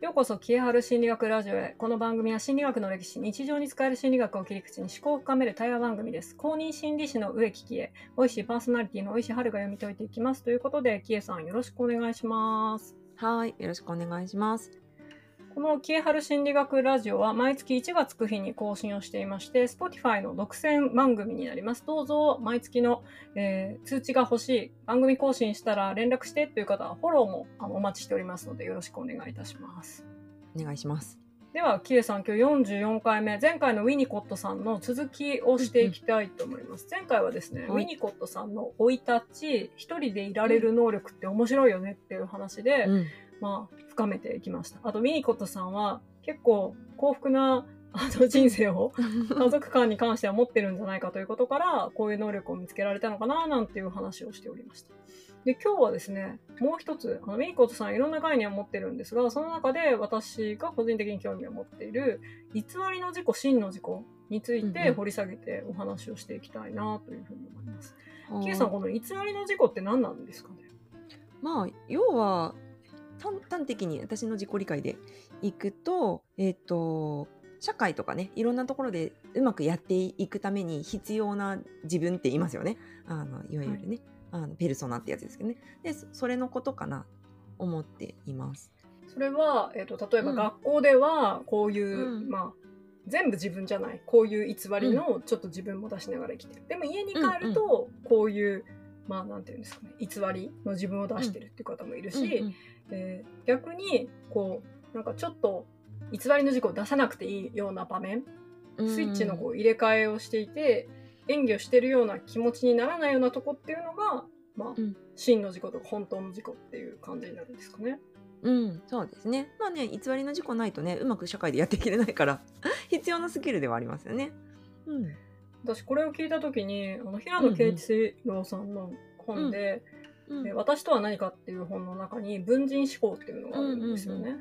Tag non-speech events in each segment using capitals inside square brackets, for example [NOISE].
ようこそ、消えはる心理学ラジオへ。この番組は心理学の歴史、日常に使える心理学を切り口に思考を深める対話番組です。公認心理師の植木喜恵、おいしいパーソナリティのおいしい春が読み解いていきます。ということで、キエさんよろしくお願いします。はい、よろしくお願いします。このキエハル心理学ラジオは毎月1月9日に更新をしていまして、Spotify の独占番組になります。どうぞ毎月の、えー通知が欲しい、番組更新したら連絡してという方はフォローもあのお待ちしておりますのでよろしくお願いいたします。お願いします。では、キエさん、今日44回目、前回のウィニコットさんの続きをしていきたいと思います。前回はですね、はいウィニコットさんの生い立ち、一人でいられる能力って面白いよねっていう話で、うん。まあ、深めていきました。あと、ウィニコットさんは結構幸福なあの人生を [LAUGHS] 家族間に関しては持ってるんじゃないかということから、こういう能力を見つけられたのかな、なんていう話をしておりました。で、今日はですね、もう一つ、あの、ウィニコットさんいろんな概念を持ってるんですが、その中で私が個人的に興味を持っている、偽りの自己、真の自己について掘り下げてお話をしていきたいな、というふうに思います。はいキエさん、この偽りの自己って何なんですかね？まあ、要は、端端的に私の自己理解でいくと、えっ、と、社会とかね、いろんなところでうまくやっていくために必要な自分って言いますよね。あの、いわゆるね、あのペルソナってやつですけどね。で、そそれのことかな、思っています。それは、えっ、と、例えばうん学校では、こういう、うんまあ、全部自分じゃない、こういう偽りのちょっと自分も出しながら生きてる。でも家に帰ると、こういう、まあ、なんていうんですかね、偽りの自分を出してるっていう方もいるし、うんうんえー逆に、こう、なんかちょっと、偽りの自己を出さなくていいような場面、うんスイッチのこう入れ替えをしていて、演技をしてるような気持ちにならないようなとこっていうのが、まあ、うん真の自己とか本当の自己っていう感じになるんですかね。うん、そうですね。まあね、偽りの自己ないとね、うまく社会でやっていけれないから、[LAUGHS] 必要なスキルではありますよね。うん。私これを聞いた時にあの平野啓一郎さんの本で、うんえ私とは何か」っていう本の中に文人思考っていうのがあるんですよね。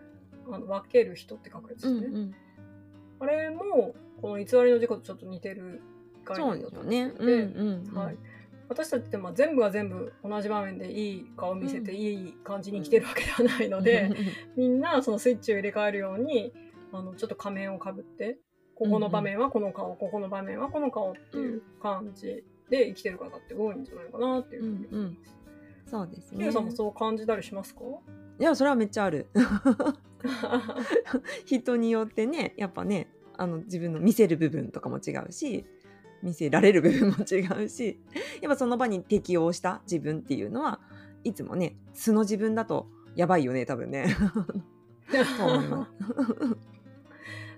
あの分ける人って書くやつですね。うんうん、あれもこの偽りの自己とちょっと似てる概念だと思ですよね。ってうんうんうん。はい、私たちってまあ全部が全部同じ場面でいい顔を見せていい感じに生きてるわけではないので、みんなそのスイッチを入れ替えるようにあのちょっと仮面をかぶってここの場面はこの顔、ここの場面はこの顔っていう感じで生きてる方って多いんじゃないかなっていうふうに思います。そうですね。さんもそう感じたりしますか？いや、それはめっちゃある。[LAUGHS] 人によってね、やっぱね、あの自分の見せる部分とかも違うし、見せられる部分も違うし、やっぱその場に適応した自分っていうのはいつもね、素の自分だとやばいよね、多分ね。[LAUGHS] と思います。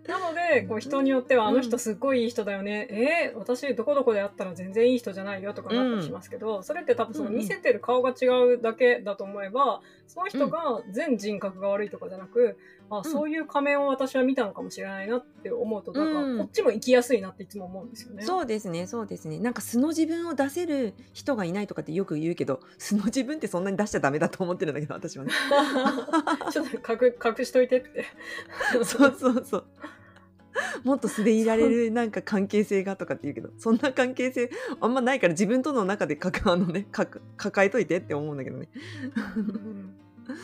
なのでこう人によってはあの人すっごいいい人だよね、えー、私どこどこで会ったら全然いい人じゃないよとかなったりしますけど、それって多分そのうんうん見せてる顔が違うだけだと思えばその人が全人格が悪いとかじゃなく、あそういう仮面を私は見たのかもしれないなって思うとなんかうんこっちも生きやすいなっていつも思うんですよね。そうですね、そうですね。なんか素の自分を出せる人がいないとかってよく言うけど、素の自分ってそんなに出しちゃダメだと思ってるんだけど、私はね。[LAUGHS] ちょっと隠隠しといてって。[LAUGHS] そうそうそう。[LAUGHS] もっと素でいられるなんか関係性がとかって言うけど、そんな関係性あんまないから自分との中でかかあのねかく抱えといてって思うんだけどね。うん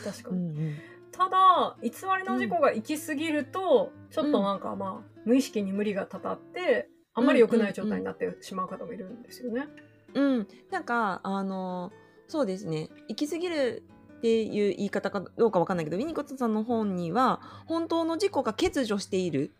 確かに。うんうんただ偽りの自己が行き過ぎると、ちょっとなんかまあ無意識に無理がたたってあんまり良くない状態になってしまう方もいるんですよね。うん、なんかあのそうですね行き過ぎるっていう言い方かどうかわかんないけどウィニコットさんの本には本当の自己が欠如している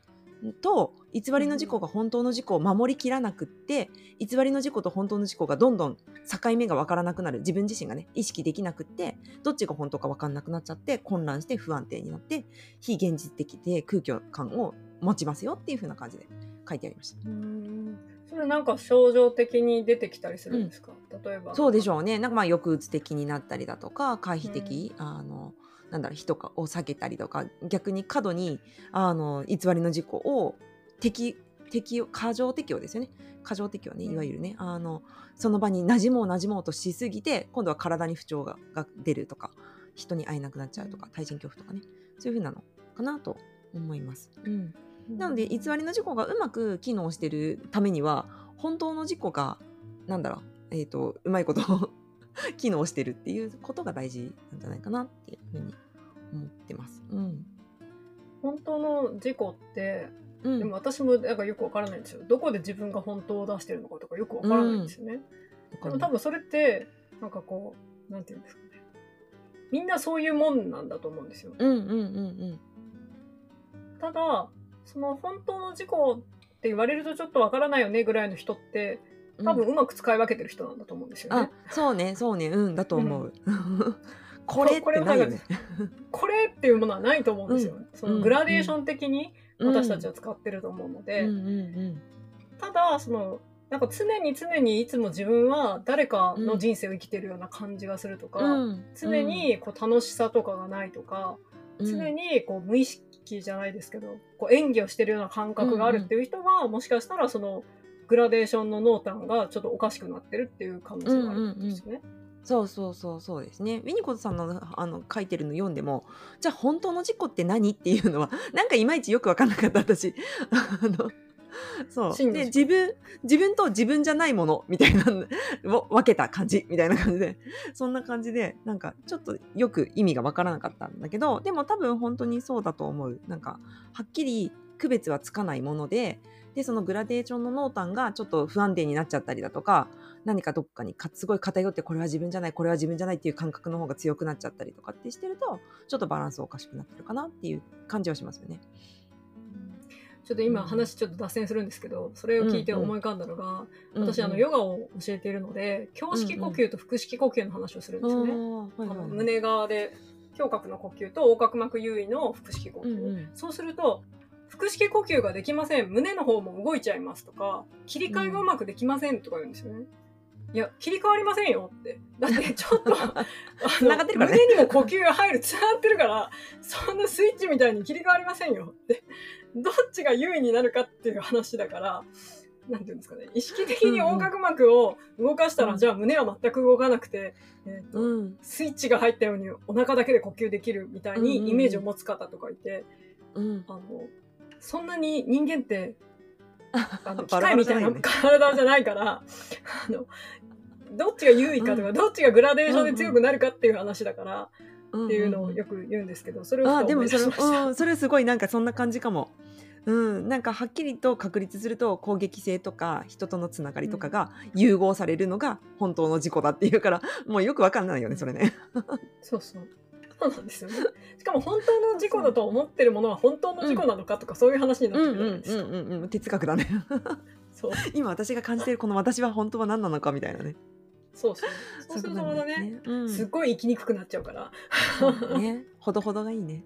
と偽りの事故が本当の事故を守りきらなくって偽りの事故と本当の事故がどんどん境目が分からなくなる自分自身がね意識できなくってどっちが本当か分かんなくなっちゃって混乱して不安定になって非現実的で空虚感を持ちますよっていう風な感じで書いてありました。うんそれなんか症状的に出てきたりするんですか、例えば。そうでしょうね。なんかまあ抑うつ的になったりだとか、回避的、あの、なんだろう、人を避けたりとか、逆に過度に、あの、偽りの事故を適、適用、過剰適用ですよね。過剰適用ね、うんいわゆるね。あの、その場に馴染もう馴染もうとしすぎて、今度は体に不調がが出るとか、人に会えなくなっちゃうとか、対人恐怖とかね。そういう風なのかなと思います。うん。なので偽りの事故がうまく機能してるためには本当の事故がなんだろうえっ、とうまいこと [LAUGHS] 機能してるっていうことが大事なんじゃないかなっていうふうに思ってます。うん。本当の自己ってうん。でも私もなんかよくわからないんですよ。どこで自分が本当を出してるのかとかよくわからないんですよね、でも多分それってなんかこうなんていうんですかね。みんなそういうもんなんだと思うんですよ。うんうんうん。ただその本当の自己って言われるとちょっとわからないよねぐらいの人ってうん。多分うまく使い分けてる人なんだと思うんですよね、あそうねそうね。うんだと思う、[LAUGHS] これってないよね。これっていうものはないと思うんですよ、うん。そのグラデーション的に私たちは使ってると思うので、うんうんうん。ただそのなんか常に常にいつも自分は誰かの人生を生きてるような感じがするとか、うん常にこう楽しさとかがないとか、うん常にこう無意識じゃないですけどこう演技をしてるような感覚があるっていう人は、もしかしたらそのグラデーションの濃淡がちょっとおかしくなってるっていう可能性があるんですよね。そうそうそうそうですね。ウィニコトさんのあの書いてるの読んでもじゃあ本当の事故って何っていうのはなんかいまいちよく分かんなかった私。[LAUGHS] あの [LAUGHS] そう。で自分自分と自分じゃないものみたいなの [LAUGHS] を分けた感じみたいな感じで。そんな感じでなんかちょっとよく意味が分からなかったんだけどでも多分本当にそうだと思う。なんかはっきり区別はつかないものででそのグラデーションの濃淡がちょっと不安定になっちゃったりだとか何かどっかにかすごい偏ってこれは自分じゃないこれは自分じゃないっていう感覚の方が強くなっちゃったりとかってしてるとちょっとバランスおかしくなってるかなっていう感じはしますよね。ちょっと今話ちょっと脱線するんですけどそれを聞いて思い浮かんだのが、私あのヨガを教えているので胸式呼吸と腹式呼吸の話をするんですよね。あの胸側で胸郭の呼吸と横隔膜優位の腹式呼吸、うんうん。そうすると腹式呼吸ができません。胸の方も動いちゃいますとか切り替えがうまくできませんとか言うんですよね。いや切り替わりませんよって。だってちょっと [LAUGHS] あ繋がってるからね。胸にも呼吸が入るつながってるからそんなスイッチみたいに切り替わりませんよってどっちが優位になるかっていう話だからなんていうんですかね意識的に横隔膜を動かしたら、うんじゃあ胸は全く動かなくて、えーとうん。スイッチが入ったようにお腹だけで呼吸できるみたいにイメージを持つ方とかいて、うん。あのそんなに人間ってあの [LAUGHS] 機械みたいな体じゃないからあのどっちが優位かとか、どっちがグラデーションで強くなるかっていう話だから、っていうのをよく言うんですけどそれをあでもそれ。うん、それすごいなんかそんな感じかも。うん、なんかはっきりと確立すると攻撃性とか人とのつながりとかが融合されるのが本当の事故だっていうからもうよくわかんないよねそれね。[LAUGHS] そうそう。そうなんですよね。しかも本当の事故だと思ってるものは本当の事故なのかとか、そういう話になってくるじゃないですか。うんうんうん哲学だね。そう [LAUGHS] 今私が感じてるこの私は本当は何なのかみたいなね。そうそう。そうするとまたそういうね、ことなん。すっごい生きにくくなっちゃうから、うん、ねほどほどがいいね。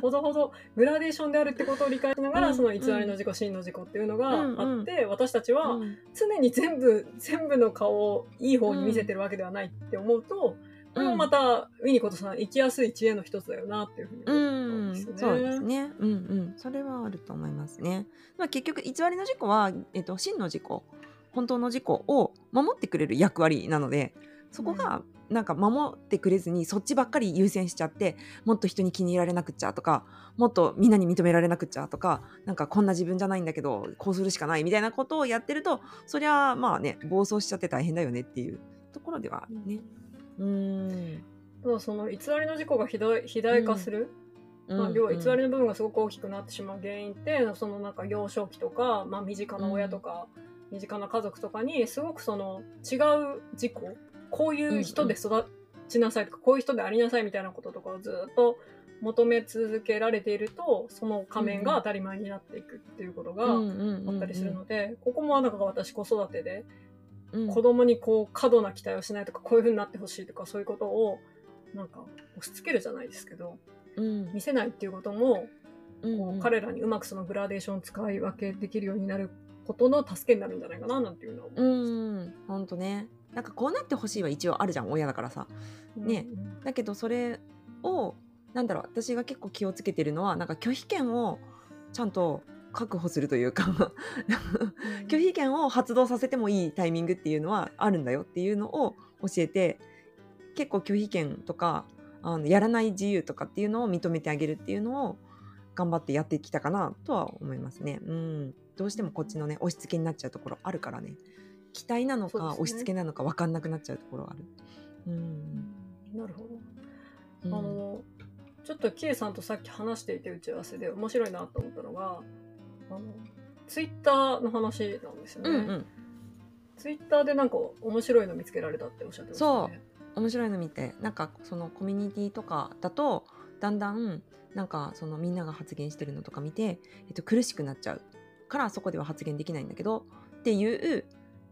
ほどほどグラデーションであるってことを理解しながら、うんその偽りの事故、真の事故っていうのがあって、私たちはうん常に全部、全部の顔をいい方に見せてるわけではないって思うと、これもまた、ウィニコトさん生きやすい知恵の一つだよなっていうふうにう思ったんん、ですよね。そうですね。うんうん、それはあると思いますね。まあ結局偽りの事故はえっと真の事故、本当の事故を守ってくれる役割なので、そこがなんか守ってくれずにそっちばっかり優先しちゃって、もっと人に気に入られなくっちゃとか、もっとみんなに認められなくっちゃとか、なんかこんな自分じゃないんだけどこうするしかないみたいなことをやってると、そりゃまあね暴走しちゃって大変だよねっていうところではあるね。うん。ただその偽りの事故が肥大肥大化する、まあ、要は偽りの部分がすごく大きくなってしまう原因ってそのなんか幼少期とか、まあ、身近な親とか、身近な家族とかにすごくその違う事故こういう人で育ちなさいとか、こういう人でありなさいみたいなこととかをずっと求め続けられているとその仮面が当たり前になっていくっていうことがあったりするので、ここもなんか私子育てでうん。子供にこう過度な期待をしないとかこういう風になってほしいとかそういうことをなんか押し付けるじゃないですけどうん。見せないっていうこともうんこう彼らにうまくそのグラデーションを使い分けできるようになることの助けになるんじゃないかななんていうのは思ういます。ん、ほんとね。なんかこうなってほしいは一応あるじゃん、親だからさ。ねだけどそれを、なんだろう、私が結構気をつけてるのは、なんか拒否権をちゃんと確保するというか、拒否権を発動させてもいいタイミングっていうのはあるんだよっていうのを教えて、結構拒否権とか、あのやらない自由とかっていうのを認めてあげるっていうのを頑張ってやってきたかなとは思いますね。うん。どうしてもこっちのね、押し付けになっちゃうところあるからね。期待なのか、ね押し付けなのか分かんなくなっちゃうところある。うん。なるほど。うんあのちょっとキエさんとさっき話していて打ち合わせで面白いなと思ったのがあのツイッターの話なんですよね、うんうんツイッターでなんか面白いの見つけられたっておっしゃってましたね面白いの見てなんかそのコミュニティとかだとだんだんなんかそのみんなが発言してるのとか見て、えっと、苦しくなっちゃうからそこでは発言できないんだけどっていう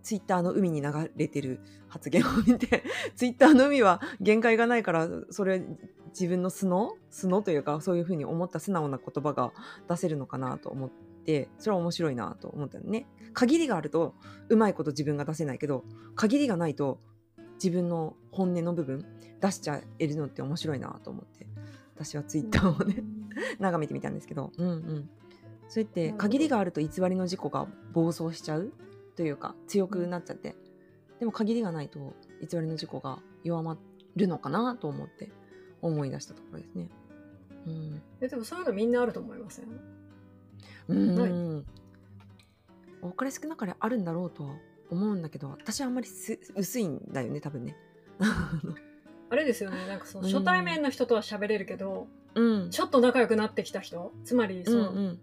ツイッターの海に流れてる発言を見て [LAUGHS] ツイッターの海は限界がないからそれ自分の素の素のというかそういうふうに思った素直な言葉が出せるのかなと思ってそれは面白いなと思ったのね。限りがあるとうまいこと自分が出せないけど限りがないと自分の本音の部分出しちゃえるのって面白いなと思って私はツイッターをね、眺めてみたんですけど、うんうん、そうやって限りがあると偽りの事故が暴走しちゃうというか強くなっちゃって、でも限りがないと偽りの事故が弱まるのかなと思って思い出したところですね。うん、えでもそういうのみんなあると思いません？うん。ない？多かれ少なかれあるんだろうとは思うんだけど私はあんまりす薄いんだよね多分ね。[LAUGHS] あれですよね。なんかそのうん。初対面の人とは喋れるけど、うん。ちょっと仲良くなってきた人つまりその、うんうん。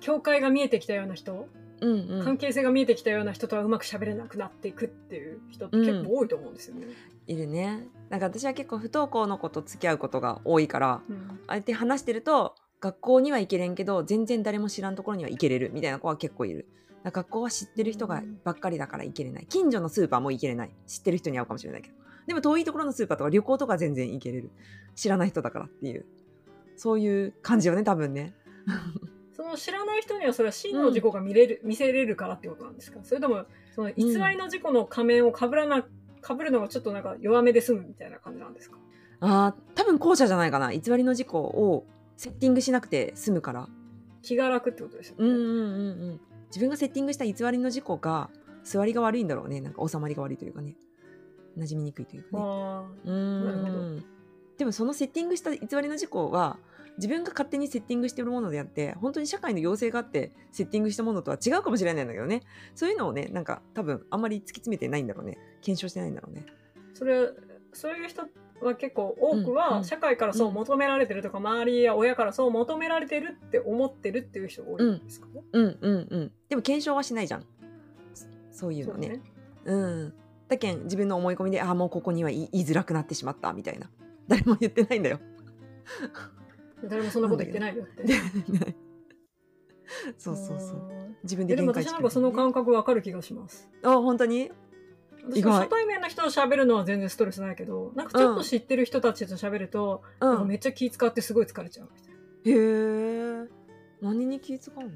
境界が見えてきたような人、うんうん。関係性が見えてきたような人とはうまく喋れなくなっていくっていう人って結構多いと思うんですよね。いるね。なんか私は結構不登校の子と付き合うことが多いからうん。あえて話してると学校には行けれんけど全然誰も知らんところには行けれるみたいな子は結構いる。学校は知ってる人がばっかりだから行けれない。近所のスーパーも行けれない。知ってる人に会うかもしれないけど。でも遠いところのスーパーとか旅行とか全然行けれる。知らない人だからっていう。そういう感じよね多分ねその知らない人にはそれは真の事故が見れる、見せれるからってことなんですか？それともその偽りの事故の仮面をかぶらなかぶるのがちょっとなんか弱めで済むみたいな感じなんですか？あー多分後者じゃないかな。偽りの事故をセッティングしなくて済むから。気が楽ってことですよね。うんうんうんうん。自分がセッティングした偽りの事故が座りが悪いんだろうね。なんか収まりが悪いというかね。馴染みにくいというかね。ほど。でもそのセッティングした偽りの事故は自分が勝手にセッティングしてるものであって本当に社会の要請があってセッティングしたものとは違うかもしれないんだけどね。そういうのをねなんか多分あんまり突き詰めてないんだろうね。検証してないんだろうね。ーそれそういう人は結構多くは社会からそう求められてるとか、周りや親からそう求められてるって思ってるっていう人が多いんですかね。うん。うんうんでも検証はしないじゃん。そそういうのね。そうね。うん。だけん自分の思い込みでああもうここには言いづらくなってしまったみたいな。誰も言ってないんだよ誰もそんなこと言ってないよって。[LAUGHS] そうそうそう。うん。自分でえでも私なんかその感覚わかる気がします。あ本当に？私初対面の人と喋るのは全然ストレスないけど、なんかちょっと知ってる人たちと喋ると、うん。なんかめっちゃ気使ってすごい疲れちゃう。みたいな。へえ何に気使うの？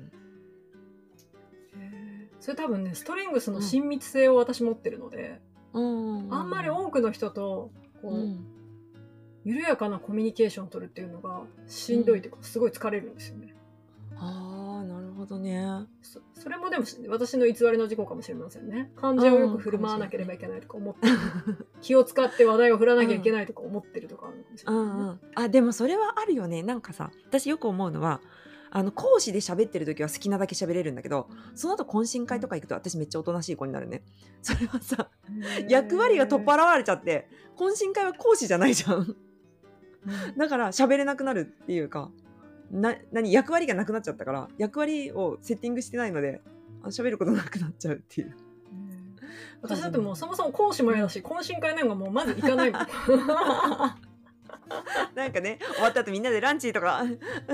それ多分ね、ストリングスの親密性を私持ってるので、うん。あんまり多くの人と、こう、うん緩やかなコミュニケーションを取るっていうのがしんどいというか、すごい疲れるんですよね。ああなるほどね。そそれもでも私の偽りの事故かもしれませんね。感情をよく振る舞わなければいけないとか思ってる。気を使って話題を振らなきゃいけないとか思ってるとかあるのかもしれない、ね。うんうん。あでもそれはあるよね。なんかさ私よく思うのはあの講師で喋ってる時は好きなだけ喋れるんだけどその後懇親会とか行くと私めっちゃおとなしい子になるね。[LAUGHS] それはさ役割が取っ払われちゃって懇親会は講師じゃないじゃんだから喋れなくなるっていうかな何役割がなくなっちゃったから役割をセッティングしてないのであ喋ることなくなっちゃうっていう。私だってもうそもそも講師も嫌だし、懇親会なんかもうまず行かないもん。なんかね終わった後みんなでランチとか。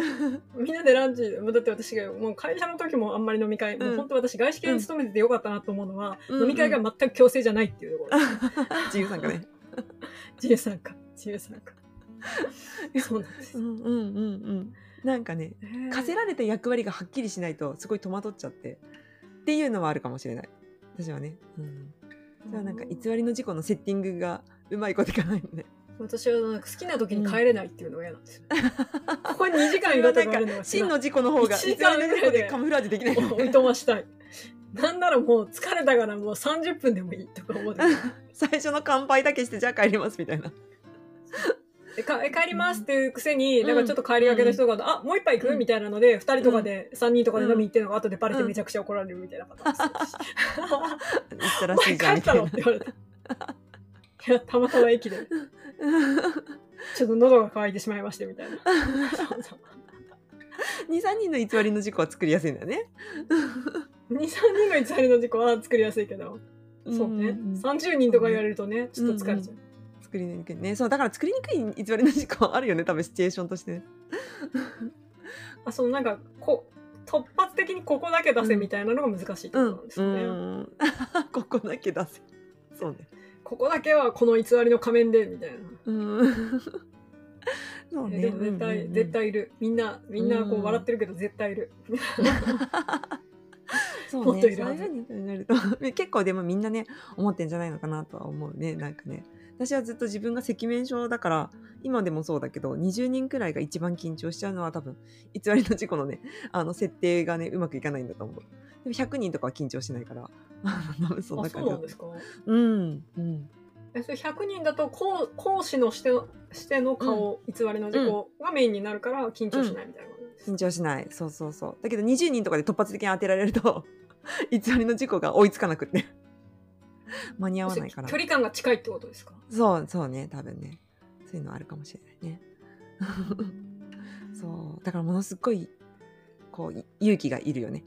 [LAUGHS] みんなでランチ、だって私がもう会社の時もあんまり飲み会、もう本当私外資系に勤めててよかったなと思うのは、うん。飲み会が全く強制じゃないっていうところ。[LAUGHS] 自由参加ね。[LAUGHS] 自由参加、自由参加。[LAUGHS] そうなんです。う。んうんうんうん。なんかね課せられた役割がはっきりしないとすごい戸惑っちゃって。っていうのはあるかもしれない。私はね、うん、それはなんか偽りの事故のセッティングがうまいこといかないので。私はなんか好きな時に帰れないっていうのが嫌なんですよ。ここに2時間いるとかあるのが真の事故の方が一時間ぐらいでカムフラージュできないおいとましたい。なんならもう疲れたからもう30分でもいいとか思って。[LAUGHS] 最初の乾杯だけしてじゃあ帰りますみたいなえかえ帰りますっていうくせに、うんなん。かちょっと帰りがけの人が、あもう一杯行く、うん。みたいなので2人とかで、3人とかで飲みに行ってるのが後でバレてうん。めちゃくちゃ怒られるみたいなパターンです言 [LAUGHS] ったらおしいじゃん前帰ったのって言われた。いや、たまたま駅で。ちょっと喉が渇いてしまいましてみたいな。そうそう23人の偽りの事故は作りやすいんだよね。23人の偽りの事故は作りやすいけど。そうね、んん30人とか言われるとねちょっと疲れちゃう、作りにくい。ねそうだから作りにくい偽りの事故あるよね多分シチュエーションとして。ね。あそのなんかこ突発的にここだけ出せみたいなのが難しいってことなんですよね、うん。[LAUGHS] ここだけ出せ。そうね。ここだけはこの偽りの仮面でみたいな。うん。[LAUGHS] そうね。えでも絶対、うんうんうん。絶対いる。みんなみんなこううん。笑ってるけど絶対いる、[LAUGHS] そうね。もっといるはず。そういうふうに考えると。結構でもみんなね思ってんじゃないのかなとは思うねなんかね私はずっと自分が赤面症だから今でもそうだけど20人くらいが一番緊張しちゃうのは多分偽りの事故のねあの設定がねうまくいかないんだと思う。でも100人とかは緊張しないから [LAUGHS] そんあな感じだそうなんですか？うんうん。えそれ100人だと講講師のしてのしての顔、偽りの事故がメインになるから緊張しないみたいなことです、緊張しない。そうそうそう。だけど20人とかで突発的に当てられると [LAUGHS] 偽りの事故が追いつかなくって [LAUGHS] 間に合わないから。距離感が近いってことですか？そうそうね多分ね。そういうのあるかもしれないね。[LAUGHS] そう。だからものすっごいこうい勇気がいるよね。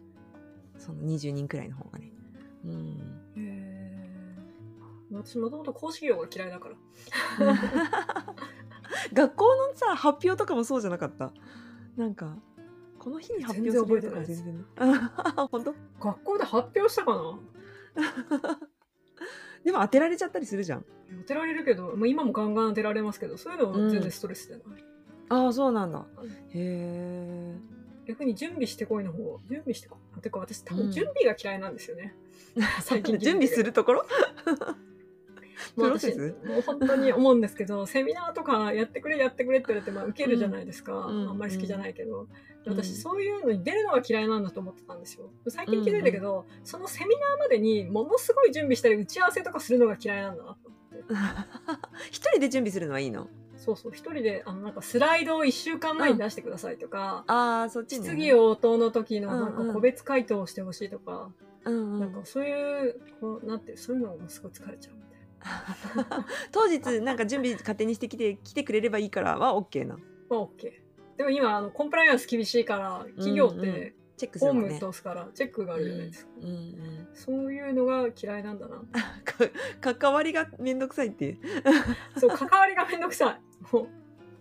その20人くらいの方がね。うん。私もともと公式用が嫌いだから。[LAUGHS] 学校のさ発表とかもそうじゃなかった？なんかこの日に発表するとか全然全然あ本当？学校で発表したかな？[LAUGHS] でも当てられちゃったりするじゃん。当てられるけどもう今もガンガン当てられますけどそういうのは全然ストレスでない、ああそうなんだ。うん。へえ逆に準備してこいの方準備してこいてか私多うん。分準備が嫌いなんですよね、[LAUGHS] 最近準備するところ？もう私ス？もう本当に思うんですけど [LAUGHS] セミナーとかやってくれやってくれって言われてまあ受けるじゃないですか、うん。あんまり好きじゃないけど、うん。私そういうのに出るのが嫌いなんだと思ってたんですよ。最近気づいたけど、そのセミナーまでにものすごい準備したり打ち合わせとかするのが嫌いなんだなと思って。[LAUGHS] 一人で準備するのはいいの？そうそう。一人であのなんかスライドを1週間前に出してくださいとか、ああそっちね。質疑応答の時のなんうん。うんか個別回答をしてほしいとか、うんうん。なんかそういうこうなんてそういうのもすごい疲れちゃう。[LAUGHS] 当日なんか準備勝手にしてきて来てくれればいいからは OK なまあ OK。でも今あのコンプライアンス厳しいから企業っうんうんてチェックすホーるもんねム通すからチェックがあるじゃないですか。うんうんそういうのが嫌いなんだな。[LAUGHS] か関わりがめんどくさいっていう [LAUGHS] そう関わりがめんどくさい。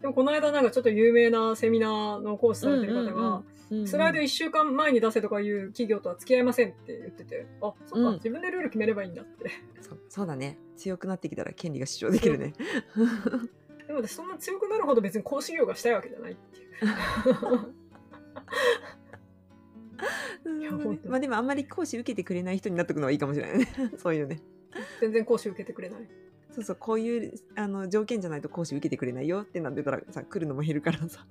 でもこの間なんかちょっと有名なセミナーのコースされてる方が、うんうんうんスライド1週間前に出せとかいう企業とは付き合いませんって言ってて、あ、そっか、うん。自分でルール決めればいいんだって。そうそうだね。強くなってきたら権利が主張できるね。でも私そんな強くなるほど別に講師業がしたいわけじゃないっていう。[LAUGHS] うんや本当まあでもあんまり講師受けてくれない人になっとくのはいいかもしれないね。そういうね。全然講師受けてくれない。そうそうこういうあの条件じゃないと講師受けてくれないよってなってたらさ来るのも減るからさ。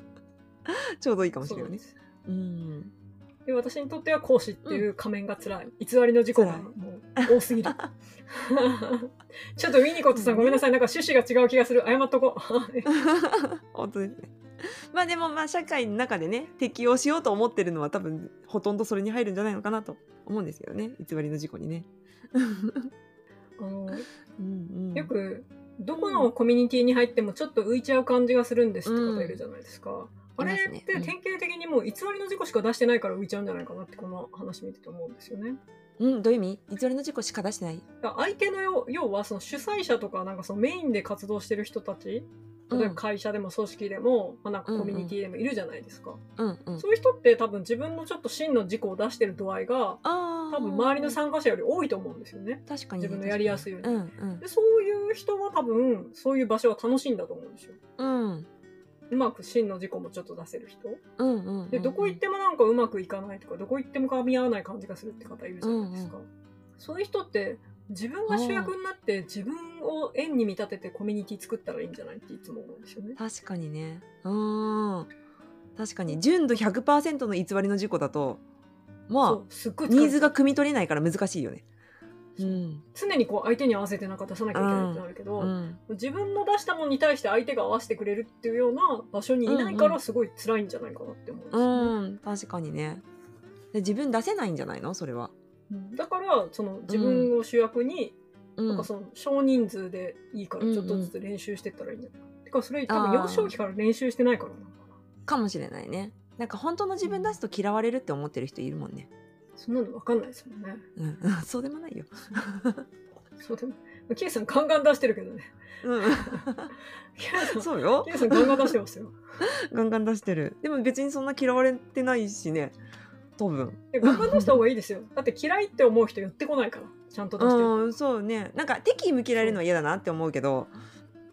[LAUGHS] ちょうどいいかもしれないね。そうなん。で私にとっては講師っていう仮面が辛い、偽りの事故がもう多すぎる。[LAUGHS] ちょっとウィニコットさんごめんなさい。なんか趣旨が違う気がする。謝っとこう。本当ですねまあでもまあ社会の中でね適用しようと思ってるのは多分ほとんどそれに入るんじゃないのかなと思うんですけどね。偽りの事故にね。[LAUGHS] あのうんうん。よくどこのコミュニティに入ってもちょっと浮いちゃう感じがするんですって方いるじゃないですか、あれって典型的にもう偽りの事故しか出してないから浮いちゃうんじゃないかなってこの話見てて思うんですよね。うん、どういう意味？偽りの事故しか出してない？相手の要要はその主催者とかなんかそのメインで活動してる人たち例えば会社でも組織でも、まあ、なんかコミュニティでもいるじゃないですか、うんうん。そういう人って多分自分のちょっと真の事故を出してる度合いがあ多分周りの参加者より多いと思うんですよね。確かに。ね、自分のやりやすいように。うんうん。でそういう人は多分そういう場所は楽しいんだと思うんですよ。うんうまく真の事故もちょっと出せる人？うんうんうんでどこ行ってもなんかうまくいかないとかどこ行っても噛み合わない感じがするって方いるじゃないですか。そういう人って自分が主役になって自分を円に見立ててコミュニティ作ったらいいんじゃないっていつも思うんですよね。確かにね。うん。確かに。純度100%の偽りの事故だとそまあニーズが汲み取れないから難しいよねう。ん。常にこう相手に合わせてなんか出さなきゃいけないってなるけど、うん。自分の出したものに対して相手が合わせてくれるっていうような場所にいないかうんうらすごい辛いんじゃないかなって思うんですうよね。ん。確かにね。で自分出せないんじゃないの？それは。だからその自分を主役に、うん。なんかその少人数でいいからちょっとずつ練習してったらいいんじゃないかって。てかそれ多分幼少期から練習してないからなのかな。かもしれないね。なんか本当の自分出すと嫌われるって思ってる人いるもんねそんなの分かんないですもんね。うん。[LAUGHS] そうでもないよ。[LAUGHS] そうでもキエさんガンガン出してるけどね。うん。そうよ。キエさんガンガン出してますよ。[LAUGHS] ガンガン出してる。でも別にそんな嫌われてないしね。多分。ガンガン出した方がいいですよ。だって嫌いって思う人寄ってこないから。ちゃんと出して。るうんそうね。なんか敵意向けられるのは嫌だなって思うけど。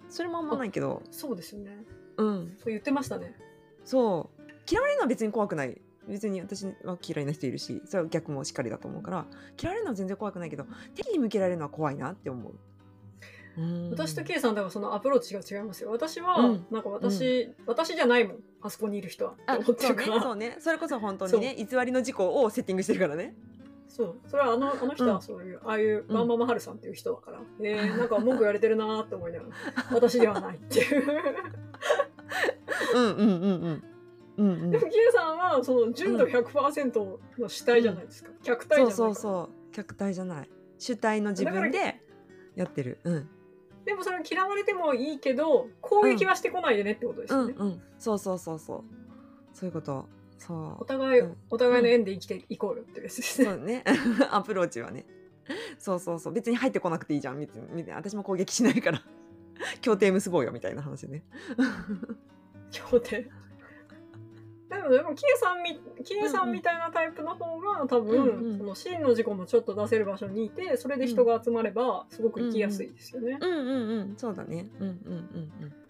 それもあんまないけど。そうですよね。うん。そう言ってましたね。そう。嫌われるのは別に怖くない別に私は嫌いな人いるしそれは逆もしっかりだと思うから嫌われるのは全然怖くないけど敵に向けられるのは怖いなって思う。うん。私と K さんだからそのアプローチが違いますよ。私は、うん。なんか私、私じゃないもん。あそこにいる人は。ってあ思ってるから。そうね。そうね。それこそ本当にね偽りの事故をセッティングしてるからね。そう。それはあのあの人うんはそういう、ああいうバンママハルさんっていう人だから、えー、なんか文句言われてるなーって思いながら私ではないっていう。[LAUGHS] うんうんうんうんうんうん。でも K さんはその純度100%の主体じゃないですか、客体じゃないそうそうそう。客体じゃない。主体の自分でやってる。うん。でもそれ嫌われてもいいけど攻撃はしてこないでねってことですよね、うんうん。そうそうそうそう。そういうこと。そお互い、うん。お互いの縁で生きていこうよってやつですね、うそうね。[LAUGHS] アプローチはね。そうそうそう。別に入ってこなくていいじゃん。みたいな。みたいな私も攻撃しないから。協定結ぼうよみたいな話ね。[LAUGHS] 協定でもでもキエさんみキエさんみたいなタイプの方が多分、うんうんその真の事故もちょっと出せる場所にいてそれで人が集まればすごく生きやすいですよね、うんうんうん。そうだね。うんうんうんうん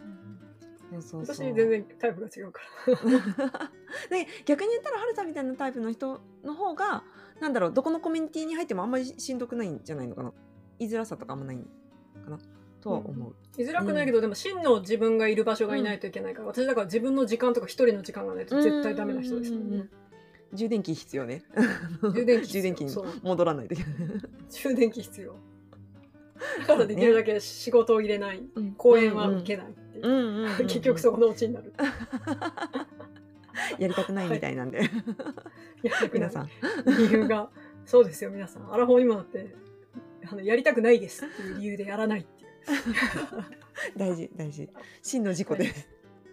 そうそうそう。私全然タイプが違うから。[LAUGHS] で逆に言ったらはるさんみたいなタイプの人の方がなんだろうどこのコミュニティに入ってもあんまりしんどくないんじゃないのかな。居づらさとかあんまないのかなとは思う、居づらくないけど、でも真の自分がいる場所がいないといけないから、私だから自分の時間とか一人の時間がないと絶対ダメな人ですもんね。うんうんうん充電器必要ね。充電器 [LAUGHS] 充電器にそう戻らないといけない。[LAUGHS] 充電器必要。だからできるだけ仕事を入れない、公演は受けないっていう、うんうんうんうん [LAUGHS] 結局そこのオチになる。やりたくないみたいなんで、い。や皆さん。理由がそうですよ皆さん。アラフォー今だってあのやりたくないですっていう理由でやらないっていう [LAUGHS] 大事大事。真の事故で、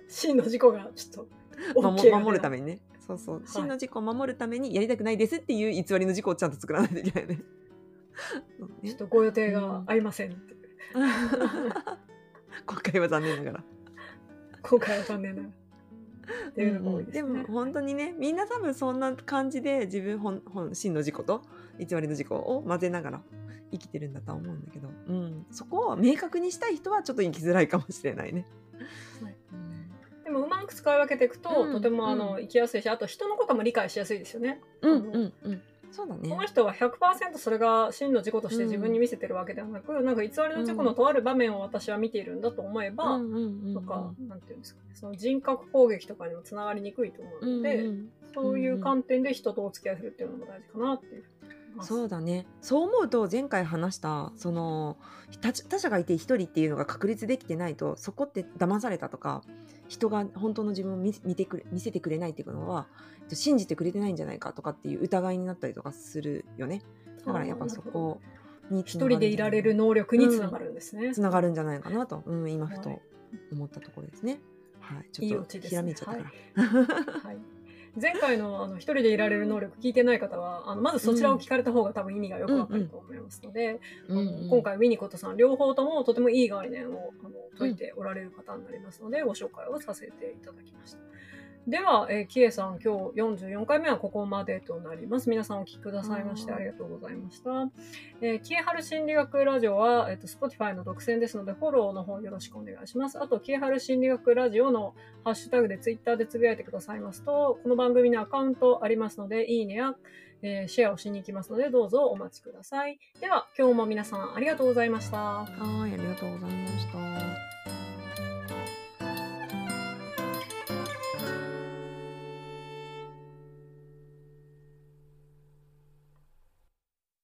真の事故がちょっと守 OK が守るためにね。そうそう。真の事故を守るためにやりたくないですっていう偽りの事故をちゃんと作らないといけないね。[LAUGHS] ちょっとご予定が合いませんっていう、[LAUGHS] 今回は残念ながら。今回は残念ながら。っていうのが多いですね、でも本当にねみんな多分そんな感じで自分本本真の事故と偽りの事故を混ぜながら生きてるんだとは思うんだけど、うん、そこを明確にしたい人はちょっと生きづらいかもしれないね。でもうまく使い分けていくと、うん。とてもあの、うん生きやすいしあと人のことも理解しやすいですよね。うんうんうん。そうだこのね。人は100%それが真の事故として自分に見せてるわけではなく、なんか偽りの事故のとある場面を私は見ているんだと思えば、うんうんうんうん。とか、なんていうんですかね、その人格攻撃とかにもつながりにくいと思うので、うんうんそういう観点で人とお付き合いするっていうのも大事かなっていう。ふうに思います。そうだね。そう思うと前回話したその他他者がいて一人っていうのが確立できてないとそこって騙されたとか人が本当の自分を見見てくれ見せてくれないっていうのは信じてくれてないんじゃないかとかっていう疑いになったりとかするよね。だからやっぱそこに一人でいられる能力につながるんですね。つながるんじゃないかなと、うん、今ふと思ったところですね。はい、いいちょっとひらめいちゃったから。はい、前回のあの一人でいられる能力聞いてない方はあのまずそちらを聞かれた方が多分意味がよくわかると思いますので、うん。あの今回ウィニコットさん両方ともとてもいい概念をあの解いておられる方になりますので、ご紹介をさせていただきました。では、えー、キエさん、今日44回目はここまでとなります。皆さんお聞きくださいましてはいありがとうございました。えー、キエハル心理学ラジオは、えっ、と、Spotify の独占ですので、フォローの方よろしくお願いします。あと、キエハル心理学ラジオのハッシュタグで Twitter でつぶやいてくださいますと、この番組のアカウントありますので、いいねや、えーシェアをしに行きますので、どうぞお待ちください。では、今日も皆さんありがとうございました。はい、ありがとうございました。